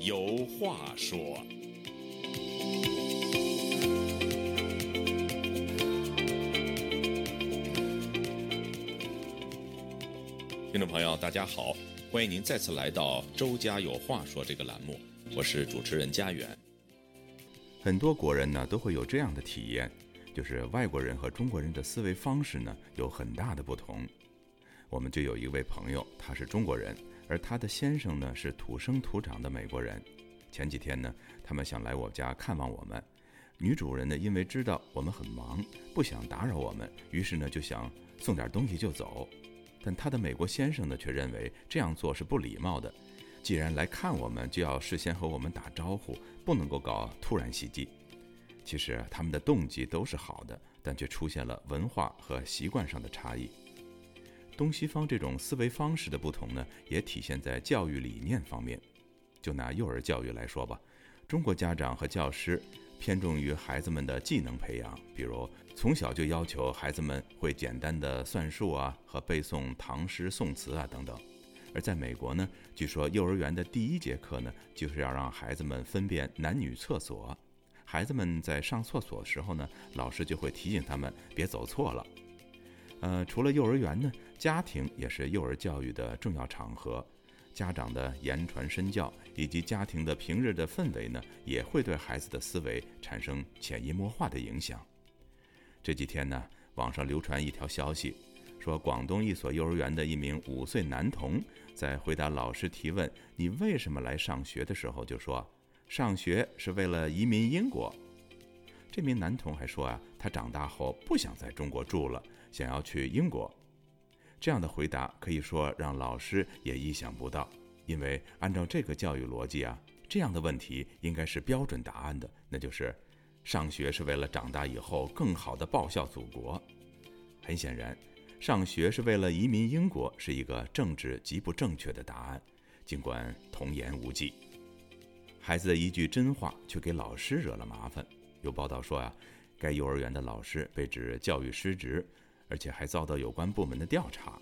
有话说。听众朋友，大家好，欢迎您再次来到《周家有话说》这个栏目，我是主持人家园。很多国人呢都会有这样的体验，就是外国人和中国人的思维方式呢有很大的不同。我们就有一位朋友，他是中国人，而他的先生呢是土生土长的美国人。前几天呢，他们想来我家看望我们，女主人呢因为知道我们很忙，不想打扰我们，于是呢就想送点东西就走。但他的美国先生呢，却认为这样做是不礼貌的。既然来看我们，就要事先和我们打招呼，不能够搞突然袭击。其实他们的动机都是好的，但却出现了文化和习惯上的差异。东西方这种思维方式的不同呢，也体现在教育理念方面。就拿幼儿教育来说吧，中国家长和教师。偏重于孩子们的技能培养，比如从小就要求孩子们会简单的算术啊和背诵唐诗宋词啊等等。而在美国呢，据说幼儿园的第一节课呢，就是要让孩子们分辨男女厕所。孩子们在上厕所的时候呢，老师就会提醒他们别走错了。呃，除了幼儿园呢，家庭也是幼儿教育的重要场合。家长的言传身教以及家庭的平日的氛围呢，也会对孩子的思维产生潜移默化的影响。这几天呢，网上流传一条消息，说广东一所幼儿园的一名五岁男童在回答老师提问“你为什么来上学”的时候，就说：“上学是为了移民英国。”这名男童还说啊，他长大后不想在中国住了，想要去英国。这样的回答可以说让老师也意想不到，因为按照这个教育逻辑啊，这样的问题应该是标准答案的，那就是上学是为了长大以后更好的报效祖国。很显然，上学是为了移民英国是一个政治极不正确的答案，尽管童言无忌。孩子的一句真话却给老师惹了麻烦。有报道说啊，该幼儿园的老师被指教育失职。而且还遭到有关部门的调查。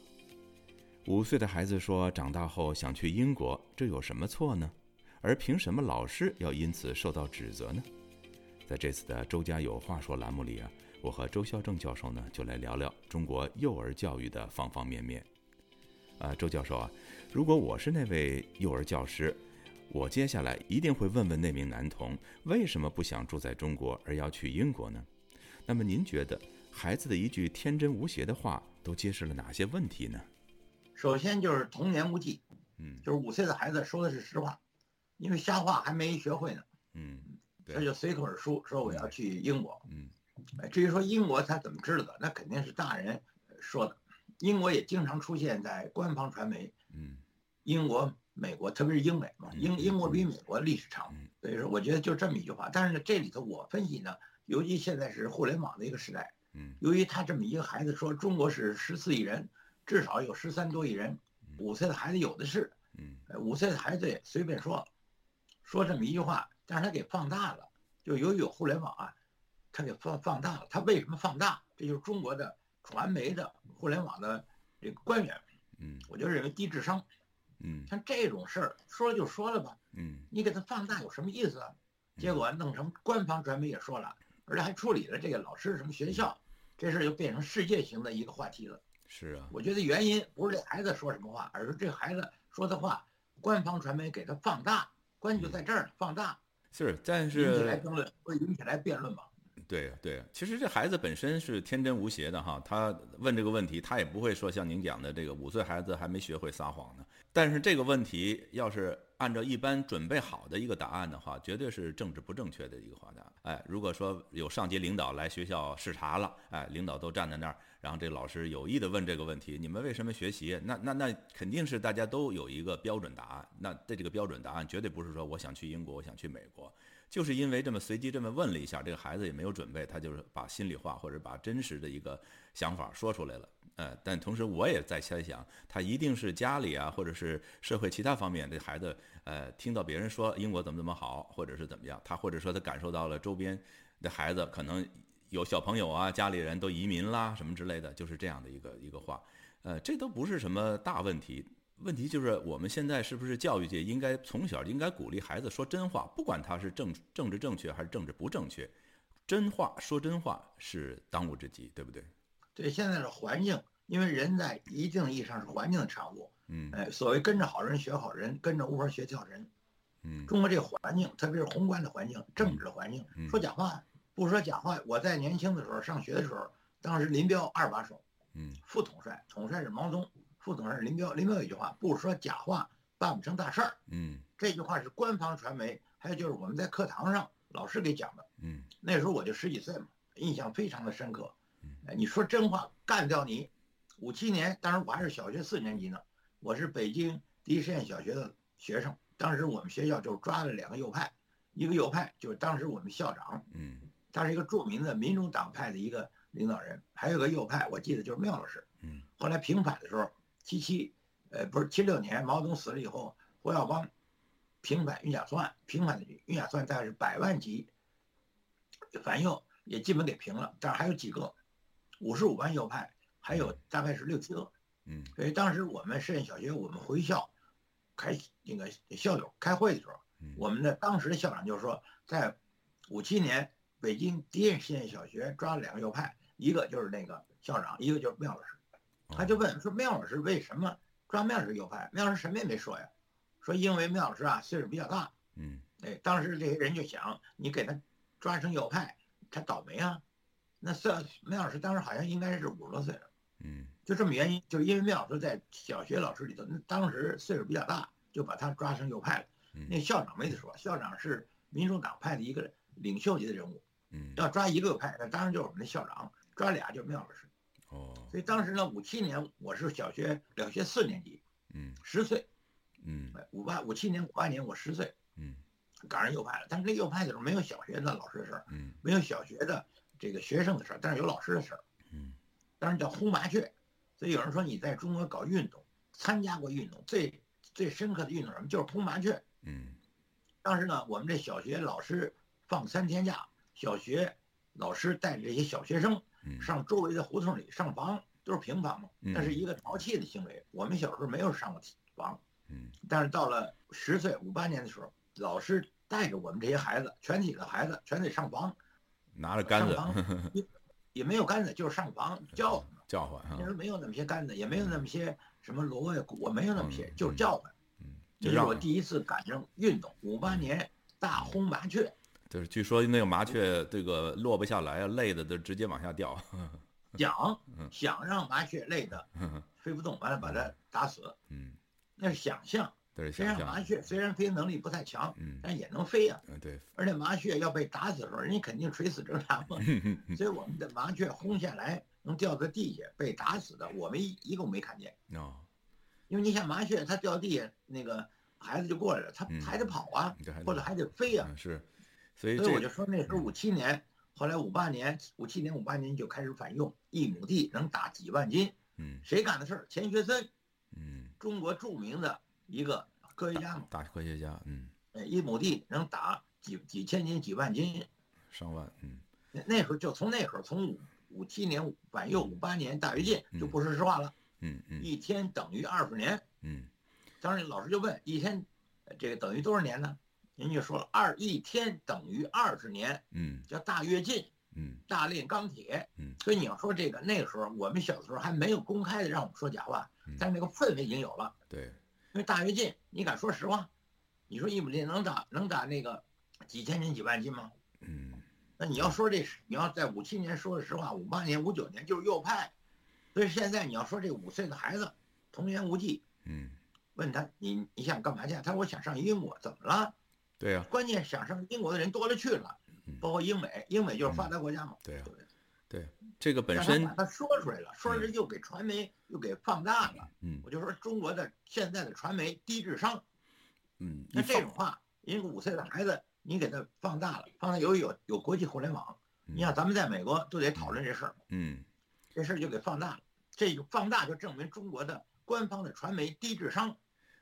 五岁的孩子说：“长大后想去英国，这有什么错呢？而凭什么老师要因此受到指责呢？”在这次的“周家有话说”栏目里啊，我和周孝正教授呢就来聊聊中国幼儿教育的方方面面。啊，周教授啊，如果我是那位幼儿教师，我接下来一定会问问那名男童为什么不想住在中国而要去英国呢？那么您觉得？孩子的一句天真无邪的话，都揭示了哪些问题呢？首先就是童言无忌，嗯，就是五岁的孩子说的是实话，因为瞎话还没学会呢，嗯，他就随口而说说我要去英国，嗯，至于说英国他怎么知道的，那肯定是大人说的。英国也经常出现在官方传媒，嗯，英国、美国，特别是英美嘛，英英国比美国历史长，所以说我觉得就这么一句话。但是呢，这里头我分析呢，尤其现在是互联网的一个时代。由于他这么一个孩子说中国是十四亿人，至少有十三多亿人，五岁的孩子有的是，嗯，五岁的孩子也随便说，说这么一句话，但是他给放大了，就由于有互联网啊，他给放放大了。他为什么放大？这就是中国的传媒的互联网的这个官员，嗯，我就认为低智商，嗯，像这种事儿说了就说了吧，嗯，你给他放大有什么意思啊？结果弄成官方传媒也说了，而且还处理了这个老师什么学校。这事就变成世界型的一个话题了。是啊，我觉得原因不是这孩子说什么话，而是这孩子说的话，官方传媒给他放大，关键就在这儿，放大。是，但是引起来争论，会引起来辩论嘛？对对，其实这孩子本身是天真无邪的哈，他问这个问题，他也不会说像您讲的这个五岁孩子还没学会撒谎呢。但是这个问题要是。按照一般准备好的一个答案的话，绝对是政治不正确的一个话答。哎，如果说有上级领导来学校视察了，哎，领导都站在那儿，然后这老师有意的问这个问题：你们为什么学习？那那那肯定是大家都有一个标准答案。那对这个标准答案绝对不是说我想去英国，我想去美国。就是因为这么随机这么问了一下，这个孩子也没有准备，他就是把心里话或者把真实的一个想法说出来了。呃，但同时我也在猜想，他一定是家里啊，或者是社会其他方面，这孩子呃听到别人说英国怎么怎么好，或者是怎么样，他或者说他感受到了周边的孩子可能有小朋友啊，家里人都移民啦什么之类的，就是这样的一个一个话。呃，这都不是什么大问题。问题就是，我们现在是不是教育界应该从小应该鼓励孩子说真话，不管他是政政治正确还是政治不正确，真话说真话是当务之急，对不对？对，现在的环境，因为人在一定意义上是环境的产物。嗯，哎，所谓跟着好人学好人，跟着乌佛学叫人。嗯，中国这个环境，特别是宏观的环境、政治的环境，说假话不说假话。我在年轻的时候上学的时候，当时林彪二把手，嗯，副统帅，统帅是毛泽东。副总是林彪，林彪有一句话，不说假话办不成大事儿。嗯，这句话是官方传媒，还有就是我们在课堂上老师给讲的。嗯，那时候我就十几岁嘛，印象非常的深刻。哎，你说真话干掉你。五七年，当时我还是小学四年级呢，我是北京第一实验小学的学生。当时我们学校就抓了两个右派，一个右派就是当时我们校长，嗯，他是一个著名的民主党派的一个领导人，还有个右派，我记得就是缪老师。嗯，后来平反的时候。七七，呃，不是七六年，毛泽东死了以后，胡耀邦平反运甲错案，平反的运甲错案大概是百万级，反右也基本给平了，但是还有几个五十五万右派，还有大概是六七个，嗯，所以当时我们实验小学，我们回校开那个校友开会的时候，我们的当时的校长就说，在五七年北京第一实验小学抓了两个右派，一个就是那个校长，一个就是缪老师。他就问说：“缪老师为什么抓缪老师右派？缪老师什么也没说呀，说因为缪老师啊岁数比较大。嗯，哎，当时这些人就想，你给他抓成右派，他倒霉啊。那算缪老师当时好像应该是五十多岁了。嗯，就这么原因，就是因为缪老师在小学老师里头，那当时岁数比较大，就把他抓成右派了。那校长没得说，校长是民主党派的一个领袖级的人物。嗯，要抓一个右派，那当然就是我们的校长；抓俩就是缪老师。”哦，所以当时呢，五七年我是小学小学四年级，嗯，十岁，嗯，五八五七年五八年我十岁，嗯，赶上右派了。但是那右派的时候没有小学的老师的事儿，嗯，没有小学的这个学生的事儿，但是有老师的事儿，嗯，当然叫轰麻雀。所以有人说你在中国搞运动，参加过运动，最最深刻的运动什么？就是轰麻雀。嗯，当时呢，我们这小学老师放三天假，小学老师带着这些小学生。上周围的胡同里上房都是平房嘛，那是一个淘气的行为。我们小时候没有上过房，嗯，但是到了十岁五八年的时候，老师带着我们这些孩子，全体的孩子全得上房，拿着杆子，也也没有杆子，就是上房叫叫唤。那时候没有那么些杆子，也没有那么些什么锣呀鼓，没有那么些，就是叫唤。嗯，这是我第一次赶上运动，五八年大轰麻雀。就是据说那个麻雀这个落不下来啊，累的都直接往下掉。想想让麻雀累的 飞不动，完了把它打死。嗯，那是想象。对，想象。麻雀虽然飞能力不太强，嗯，但也能飞呀。嗯，对。而且麻雀要被打死的时候，人家肯定垂死挣扎嘛。所以我们的麻雀轰下来能掉在地下被打死的，我们一一个没看见。哦。因为你想麻雀，它掉地下，那个孩子就过来了，它还得跑啊，或者还得飞呀。是。所以，所以我就说那时候五七年，后来五八年，五七年五八年就开始反用，一亩地能打几万斤。嗯，谁干的事儿？钱学森，嗯，中国著名的一个科学家嘛，大科学家，嗯，一亩地能打几几千斤、几万斤，上万，嗯，那那时候就从那时候从五五七年晚又，五八年大跃进就不说实话了，嗯嗯，一天等于二十年，嗯，当时老师就问一天，这个等于多少年呢？人家说了，二一天等于二十年，嗯，叫大跃进，嗯，大炼钢铁，嗯，所以你要说这个那个时候，我们小的时候还没有公开的让我们说假话，但是那个氛围已经有了，对，因为大跃进，你敢说实话？你说一亩地能打能打那个几千斤几万斤吗？嗯，那你要说这，你要在五七年说的实话，五八年五九年就是右派，所以现在你要说这五岁的孩子童言无忌，嗯，问他你你想干嘛去？他说我想上英国，怎么了？对呀，关键想上英国的人多了去了，包括英美，英美就是发达国家嘛。对呀，对，这个本身他说出来了，说出来又给传媒又给放大了。嗯，我就说中国的现在的传媒低智商。嗯，那这种话，一个五岁的孩子，你给他放大了，放大由于有有国际互联网，你像咱们在美国都得讨论这事儿。嗯，这事儿就给放大了，这个放大就证明中国的官方的传媒低智商、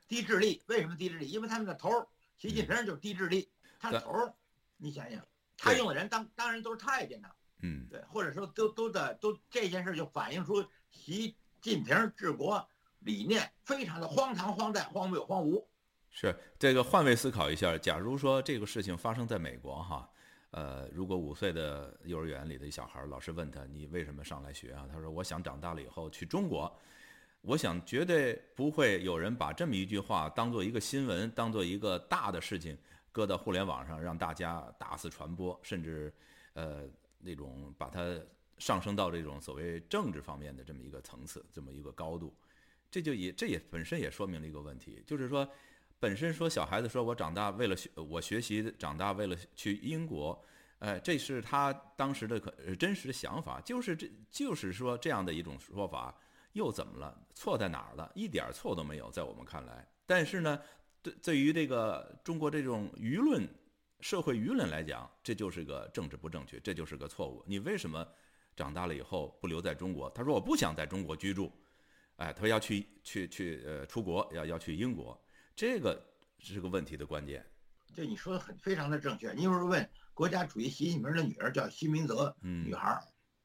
低智力。为什么低智力？因为他们的头儿。习近平就是低智力，他的头儿，你想想，他用的人当当然都是太监呢。嗯，对，或者说都都在都这件事就反映出习近平治国理念非常的荒唐、荒诞、荒谬、荒芜。是这个换位思考一下，假如说这个事情发生在美国哈，呃，如果五岁的幼儿园里的小孩，老师问他你为什么上来学啊？他说我想长大了以后去中国。我想绝对不会有人把这么一句话当做一个新闻，当做一个大的事情搁到互联网上让大家大肆传播，甚至呃那种把它上升到这种所谓政治方面的这么一个层次，这么一个高度。这就也这也本身也说明了一个问题，就是说，本身说小孩子说我长大为了学我学习长大为了去英国，呃，这是他当时的可真实的想法，就是这就是说这样的一种说法，又怎么了？错在哪儿了？一点错都没有，在我们看来。但是呢，对对于这个中国这种舆论社会舆论来讲，这就是个政治不正确，这就是个错误。你为什么长大了以后不留在中国？他说我不想在中国居住。哎，他说要去去去呃出国，要要去英国，这个是个问题的关键。就你说的很非常的正确。你比如问国家主席习近平的女儿叫习明泽，女孩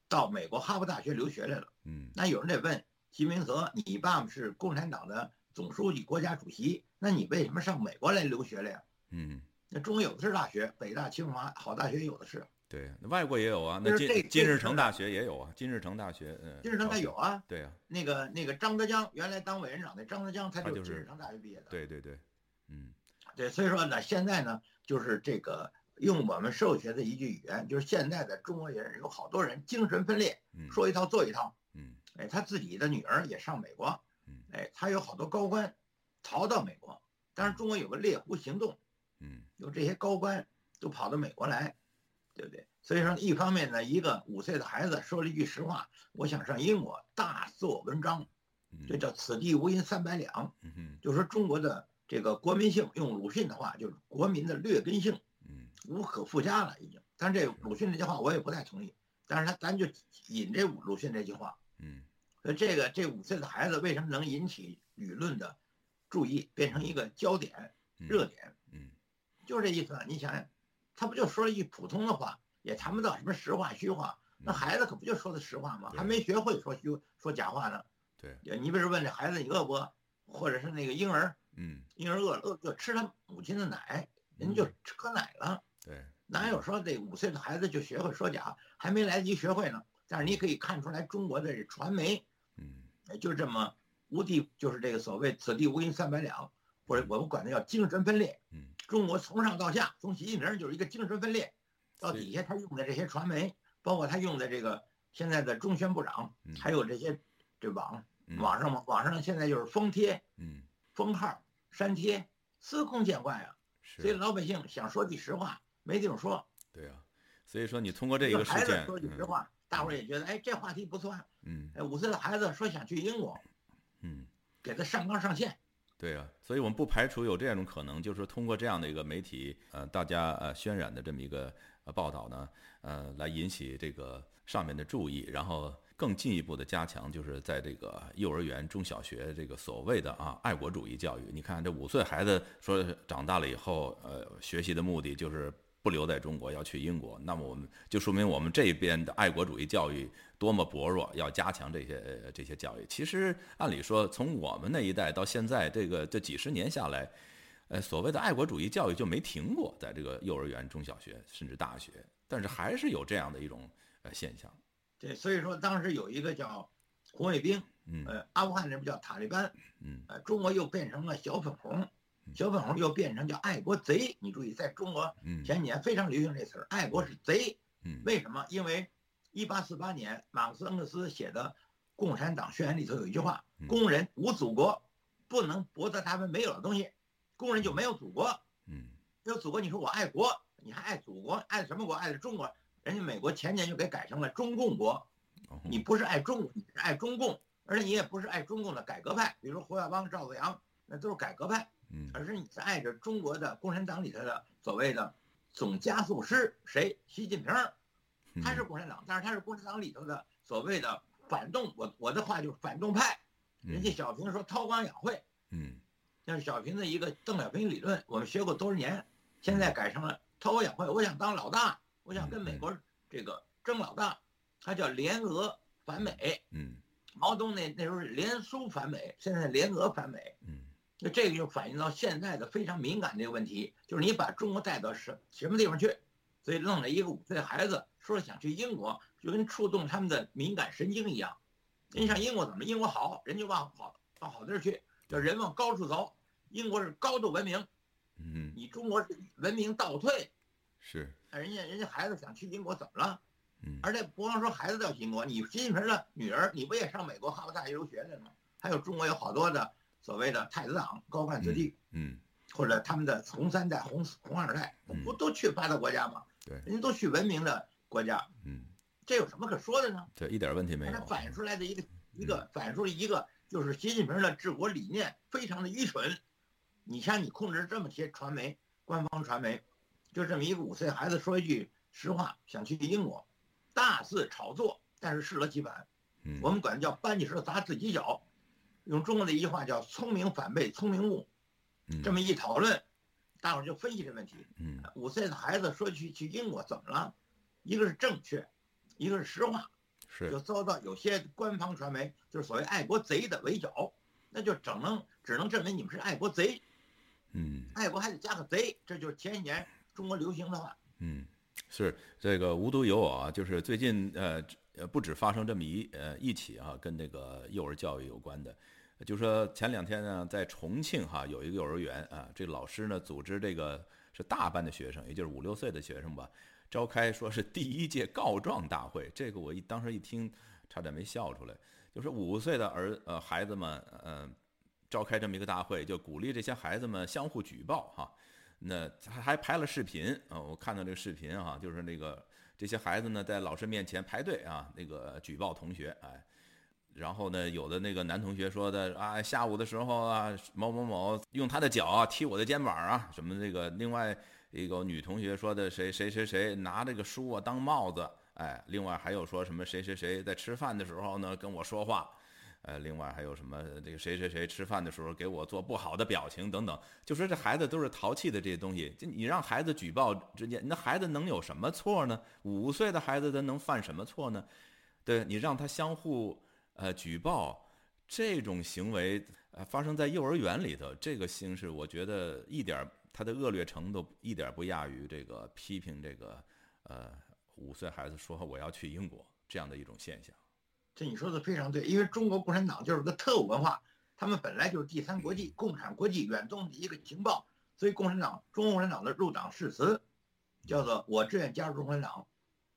到美国哈佛大学留学来了。嗯，那有人得问习明泽，你爸爸是共产党的总书记、国家主席，那你为什么上美国来留学了呀？嗯，那中国有的是大学，北大、清华好大学有的是。对，外国也有啊。那金金日成大学也有啊。金日成大学，嗯，金日成他有啊。对啊。那个那个张德江原来当委员长的张德江，他就是金日成大学毕业的。对对对，嗯，对，所以说呢，现在呢，就是这个用我们社会学的一句语言，就是现在的中国人有好多人精神分裂，说一套做一套。嗯。哎，他自己的女儿也上美国。嗯。哎，他有好多高官逃到美国，但是中国有个猎狐行动。嗯。有这些高官都跑到美国来。对不对？所以说，一方面呢，一个五岁的孩子说了一句实话，我想上英国，大做文章，这叫“此地无银三百两”。就说中国的这个国民性，用鲁迅的话，就是国民的劣根性，无可复加了已经。但是这鲁迅这句话我也不太同意，但是他咱就引这鲁迅这句话。嗯，所以这个这五岁的孩子为什么能引起舆论的注意，变成一个焦点、热点？嗯，就是这意思。你想想。他不就说了一句普通的话，也谈不到什么实话虚话。那孩子可不就说的实话吗？还没学会说虚说假话呢。对，你比如问这孩子你饿不饿，或者是那个婴儿，嗯，婴儿饿了饿就吃他母亲的奶，人就喝奶了。对，哪有说这五岁的孩子就学会说假，还没来得及学会呢？但是你可以看出来，中国的传媒，嗯，就这么无地，就是这个所谓“此地无银三百两”，或者我们管它叫精神分裂。嗯。中国从上到下，从习近平就是一个精神分裂，到底下他用的这些传媒，包括他用的这个现在的中宣部长，还有这些这网网上嘛，网上现在就是封贴，嗯，封号、删帖，司空见惯啊。所以老百姓想说句实话，没地方说。对啊，所以说你通过这个事件，说句实话，大伙儿也觉得，哎，这话题不错。嗯，哎，五岁的孩子说想去英国，嗯，给他上纲上线。对啊，所以我们不排除有这样一种可能，就是说通过这样的一个媒体，呃，大家呃渲染的这么一个呃报道呢，呃，来引起这个上面的注意，然后更进一步的加强，就是在这个幼儿园、中小学这个所谓的啊爱国主义教育。你看这五岁孩子说长大了以后，呃，学习的目的就是。不留在中国，要去英国，那么我们就说明我们这边的爱国主义教育多么薄弱，要加强这些这些教育。其实按理说，从我们那一代到现在，这个这几十年下来，呃，所谓的爱国主义教育就没停过，在这个幼儿园、中小学甚至大学，但是还是有这样的一种呃现象。对，所以说当时有一个叫红卫兵，呃，阿富汗那不叫塔利班，嗯，呃，中国又变成了小粉红。小粉红又变成叫爱国贼，你注意，在中国前几年非常流行这词儿，爱国是贼。为什么？因为一八四八年马克思恩格斯写的《共产党宣言》里头有一句话：工人无祖国，不能博得他们没有的东西。工人就没有祖国。嗯，有祖国，你说我爱国，你还爱祖国？爱什么国？爱的中国。人家美国前年就给改成了中共国。你不是爱中，你是爱中共，而且你也不是爱中共的改革派，比如说胡耀邦、赵子阳，那都是改革派。而是你是爱着中国的共产党里头的所谓的总加速师谁？习近平，他是共产党，但是他是共产党里头的所谓的反动。我我的话就是反动派。人家小平说韬光养晦，嗯，那是小平的一个邓小平理论，我们学过多少年，现在改成了韬光养晦。我想当老大，我想跟美国这个争老大，他叫联俄反美。嗯，毛泽东那那时候是联苏反美，现在联俄反美，嗯，那这个就反映到现在的非常敏感的一个问题，就是你把中国带到什什么地方去，所以弄了一个五岁孩子说想去英国，就跟触动他们的敏感神经一样。你想英国怎么？英国好，人就往好往好地儿去，叫人往高处走。英国是高度文明，嗯，你中国是文明倒退，是。人家人家孩子想去英国怎么了？嗯，而且不光说孩子要去英国，你习近平的女儿，你不也上美国哈佛大学留学了吗？还有中国有好多的所谓的太子党高干子弟，嗯，或者他们的红三代、红红二代，不都去发达国家吗？对，人家都去文明的国家，嗯，这有什么可说的呢？对一点问题没有。它反映出来的一个一个反映出一个就是习近平的治国理念非常的愚蠢。你像你控制这么些传媒，官方传媒，就这么一个五岁孩子说一句实话，想去英国，大肆炒作，但是适得其反。嗯，我们管叫搬起石头砸自己脚，用中国的一句话叫聪明反被聪明误。嗯，这么一讨论，大伙儿就分析这问题。嗯，五岁的孩子说去去英国怎么了？一个是正确，一个是实话，是就遭到有些官方传媒就是所谓爱国贼的围剿，那就只能只能证明你们是爱国贼。嗯，爱国还得加个贼，这就是前几年中国流行的话。嗯，是这个无独有偶啊，就是最近呃呃不止发生这么一呃一起啊，跟这个幼儿教育有关的，就说前两天呢，在重庆哈有一个幼儿园啊，这老师呢组织这个是大班的学生，也就是五六岁的学生吧，召开说是第一届告状大会。这个我一当时一听，差点没笑出来，就是五岁的儿呃孩子们嗯。召开这么一个大会，就鼓励这些孩子们相互举报哈。那还还拍了视频啊，我看到这个视频哈，就是那个这些孩子呢在老师面前排队啊，那个举报同学哎。然后呢，有的那个男同学说的啊，下午的时候啊，某某某用他的脚啊踢我的肩膀啊，什么这个。另外一个女同学说的谁谁谁谁拿这个书啊当帽子哎。另外还有说什么谁谁谁在吃饭的时候呢跟我说话。呃，另外还有什么？这个谁谁谁吃饭的时候给我做不好的表情等等，就说这孩子都是淘气的这些东西。就你让孩子举报之间，那孩子能有什么错呢？五岁的孩子他能犯什么错呢？对你让他相互呃举报这种行为，呃发生在幼儿园里头，这个形式我觉得一点他的恶劣程度一点不亚于这个批评这个呃五岁孩子说我要去英国这样的一种现象。这你说的非常对，因为中国共产党就是个特务文化，他们本来就是第三国际、共产国际远东的一个情报，所以共产党、中国共产党的入党誓词叫做“我志愿加入共产党”，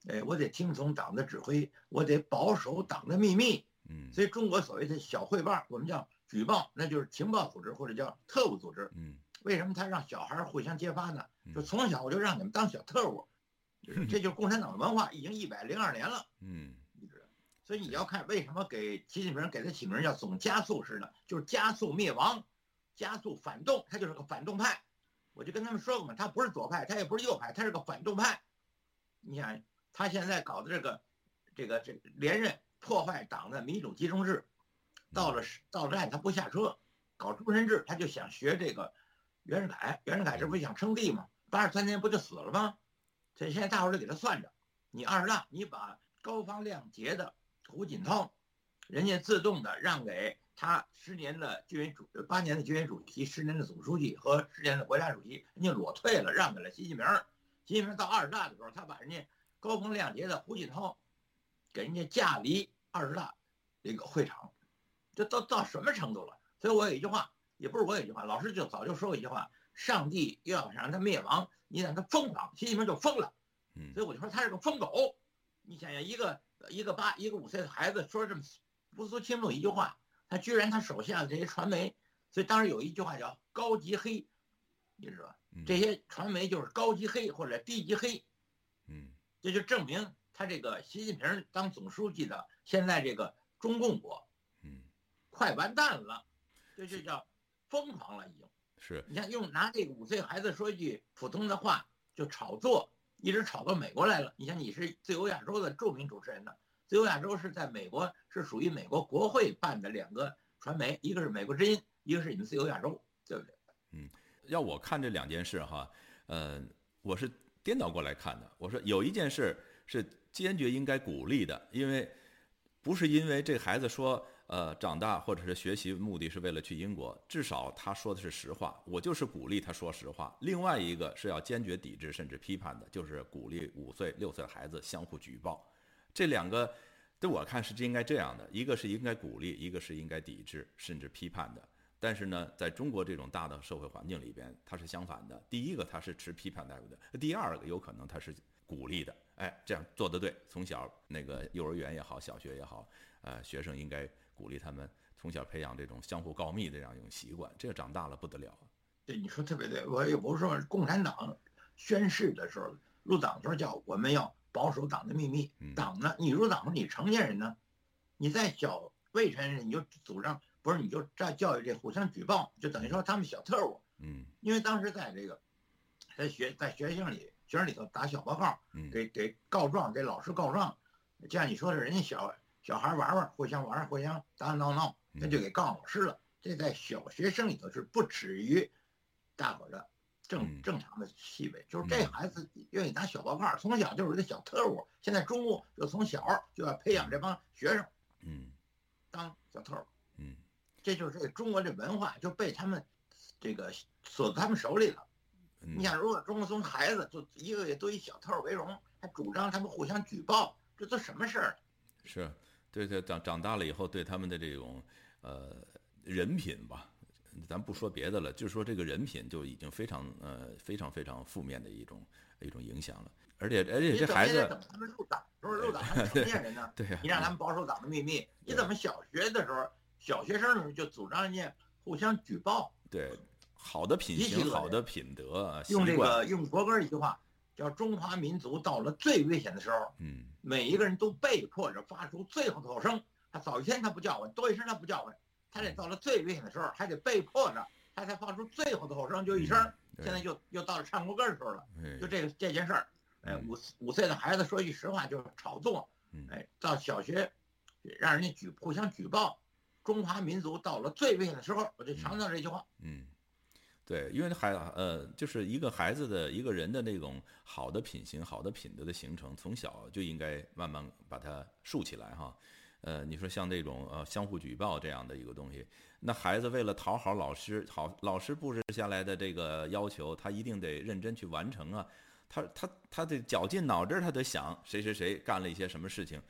哎，我得听从党的指挥，我得保守党的秘密。嗯，所以中国所谓的小汇报，我们叫举报，那就是情报组织或者叫特务组织。嗯，为什么他让小孩互相揭发呢？就从小我就让你们当小特务，这就是共产党的文化，已经一百零二年了。嗯。所以你要看为什么给习近平给他起名叫总加速师呢？就是加速灭亡，加速反动，他就是个反动派。我就跟他们说过嘛，他不是左派，他也不是右派，他是个反动派。你想他现在搞的这个，这个这连任破坏党的民主集中制，到了到站他不下车，搞终身制，他就想学这个袁世凯。袁世凯这不想称帝吗？八十三年不就死了吗？所以现在大伙儿就给他算着，你二十大，你把高方亮节的。胡锦涛，人家自动的让给他十年的军委主八年的军委主席，十年的总书记和十年的国家主席，人家裸退了，让给了习近平。习近平到二十大的时候，他把人家高风亮节的胡锦涛给人家架离二十大这个会场，这到到什么程度了？所以我有一句话，也不是我有一句话，老师就早就说过一句话：上帝要想让他灭亡，你让他疯狂，习近平就疯了。所以我就说他是个疯狗。你想想一个。一个八一个五岁的孩子说这么不足轻重一句话，他居然他手下的这些传媒，所以当时有一句话叫“高级黑”，你知道吧？这些传媒就是高级黑或者低级黑，嗯，这就证明他这个习近平当总书记的现在这个中共国，嗯，快完蛋了，这就叫疯狂了已经。是你看用拿这个五岁孩子说一句普通的话就炒作。一直炒到美国来了。你像你是自由亚洲的著名主持人呢，自由亚洲是在美国是属于美国国会办的两个传媒，一个是美国之音，一个是你们自由亚洲，对不对？嗯，要我看这两件事哈，呃，我是颠倒过来看的。我说有一件事是坚决应该鼓励的，因为不是因为这孩子说呃长大或者是学习目的是为了去英国，至少他说的是实话，我就是鼓励他说实话。另外一个是要坚决抵制甚至批判的，就是鼓励五岁六岁的孩子相互举报。这两个，对我看是应该这样的，一个是应该鼓励，一个是应该抵制甚至批判的。但是呢，在中国这种大的社会环境里边，它是相反的。第一个，它是持批判态度的；第二个，有可能它是鼓励的。哎，这样做得对。从小那个幼儿园也好，小学也好，呃，学生应该鼓励他们从小培养这种相互告密的这样一种习惯。这个长大了不得了。对，你说特别对。我也不是说共产党宣誓的时候，入党的时候叫我们要保守党的秘密。党呢，你入党你成年人呢，你在小未成年人你就主张。不是，你就在教育这互相举报，就等于说他们小特务。嗯，因为当时在这个，在学在学校里学生里头打小报告，给给告状，给老师告状。就像你说的，人家小小孩玩玩，互相玩，互相打打闹闹，那就给告老师了。这在小学生里头是不耻于大伙的正正常的气味。就是这孩子愿意打小报告，从小就是个小特务。现在中共就从小就要培养这帮学生，嗯，当小特务，嗯。这就是这中国这文化就被他们，这个锁在他们手里了。你想，如果中国从孩子就一个个都以小偷为荣，还主张他们互相举报，这都什么事儿？是，对对，长长大了以后，对他们的这种呃人品吧，咱不说别的了，就说这个人品就已经非常呃非常非常负面的一种一种影响了。而且而且这孩子，等他们入党，时候入党成年人呢？对呀，你让他们保守党的秘密，你怎么小学的时候？小学生的时候就主张人家互相举报，对，好的品行、好的品德，用这个用国歌一句话叫“中华民族到了最危险的时候，嗯，每一个人都被迫着发出最后的吼声。他早一天他不叫唤，多一声他不叫唤，他得到了最危险的时候，还得被迫着他才发出最后的吼声，就一声。现在就又到了唱国歌的时候了，就这个这件事儿，哎，五五岁的孩子说句实话就是炒作，哎，到小学让人家举互相举报。中华民族到了最危险的时候，我就强调这句话。嗯，对，因为孩呃，就是一个孩子的一个人的那种好的品行、好的品德的形成，从小就应该慢慢把它树起来哈。呃，你说像这种呃相互举报这样的一个东西，那孩子为了讨好老师，好老师布置下来的这个要求，他一定得认真去完成啊。他他他得绞尽脑汁，他得想谁谁谁干了一些什么事情。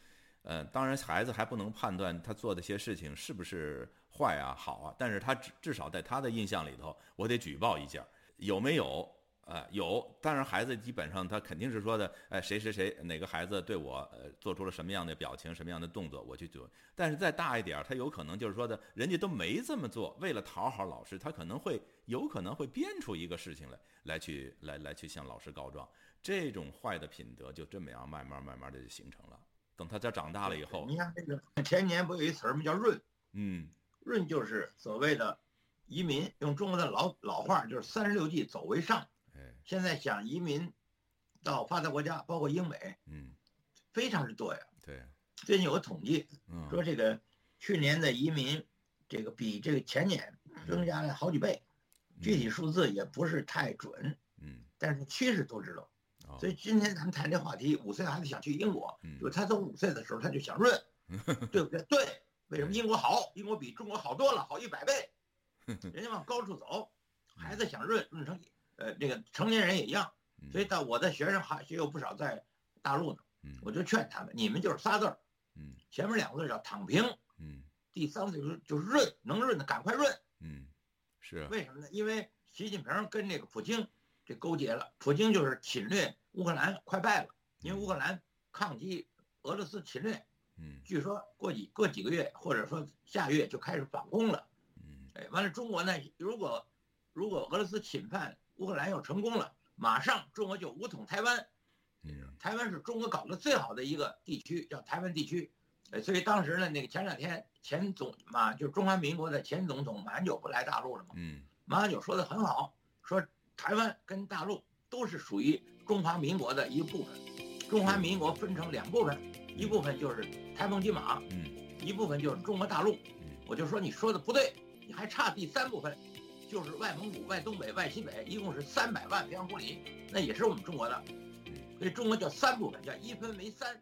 嗯，当然，孩子还不能判断他做的些事情是不是坏啊、好啊，但是他至至少在他的印象里头，我得举报一下，有没有？呃，有。当然，孩子基本上他肯定是说的，哎，谁谁谁哪个孩子对我呃做出了什么样的表情、什么样的动作，我去做。但是再大一点，他有可能就是说的，人家都没这么做，为了讨好老师，他可能会有可能会编出一个事情来，来去来来去向老师告状。这种坏的品德就这么样慢慢慢慢的就形成了。等他家长大了以后，你看这个前年不有一词儿吗？叫“润”。嗯，“润”就是所谓的移民，用中国的老老话就是“三十六计，走为上”。哎，现在想移民到发达国家，包括英美，嗯，非常之多呀。对，最近有个统计，说这个去年的移民，这个比这个前年增加了好几倍，具体数字也不是太准。嗯，但是趋势都知道。所以今天咱们谈这话题，五岁孩子想去英国，就他从五岁的时候他就想润，对不对？对，为什么英国好？英国比中国好多了，好一百倍。人家往高处走，孩子想润润成，呃，这个成年人也一样。所以到我的学生还也有不少在大陆呢，我就劝他们，你们就是仨字儿，前面两个字叫躺平，第三个字就是就是润，能润的赶快润。嗯，是为什么呢？因为习近平跟这个普京。这勾结了，普京就是侵略乌克兰，快败了，因为乌克兰抗击俄罗斯侵略，嗯，据说过几过几个月，或者说下月就开始反攻了，嗯，哎，完了，中国呢，如果如果俄罗斯侵犯乌克兰要成功了，马上中国就武统台湾，嗯，台湾是中国搞得最好的一个地区，叫台湾地区，哎，所以当时呢，那个前两天前总马就是中华民国的前总统马英九不来大陆了吗？嗯，马英九说的很好，说。台湾跟大陆都是属于中华民国的一部分，中华民国分成两部分，一部分就是台风金马，嗯，一部分就是中国大陆，我就说你说的不对，你还差第三部分，就是外蒙古、外东北、外西北，一共是三百万平方公里，那也是我们中国的，所以中国叫三部分，叫一分为三。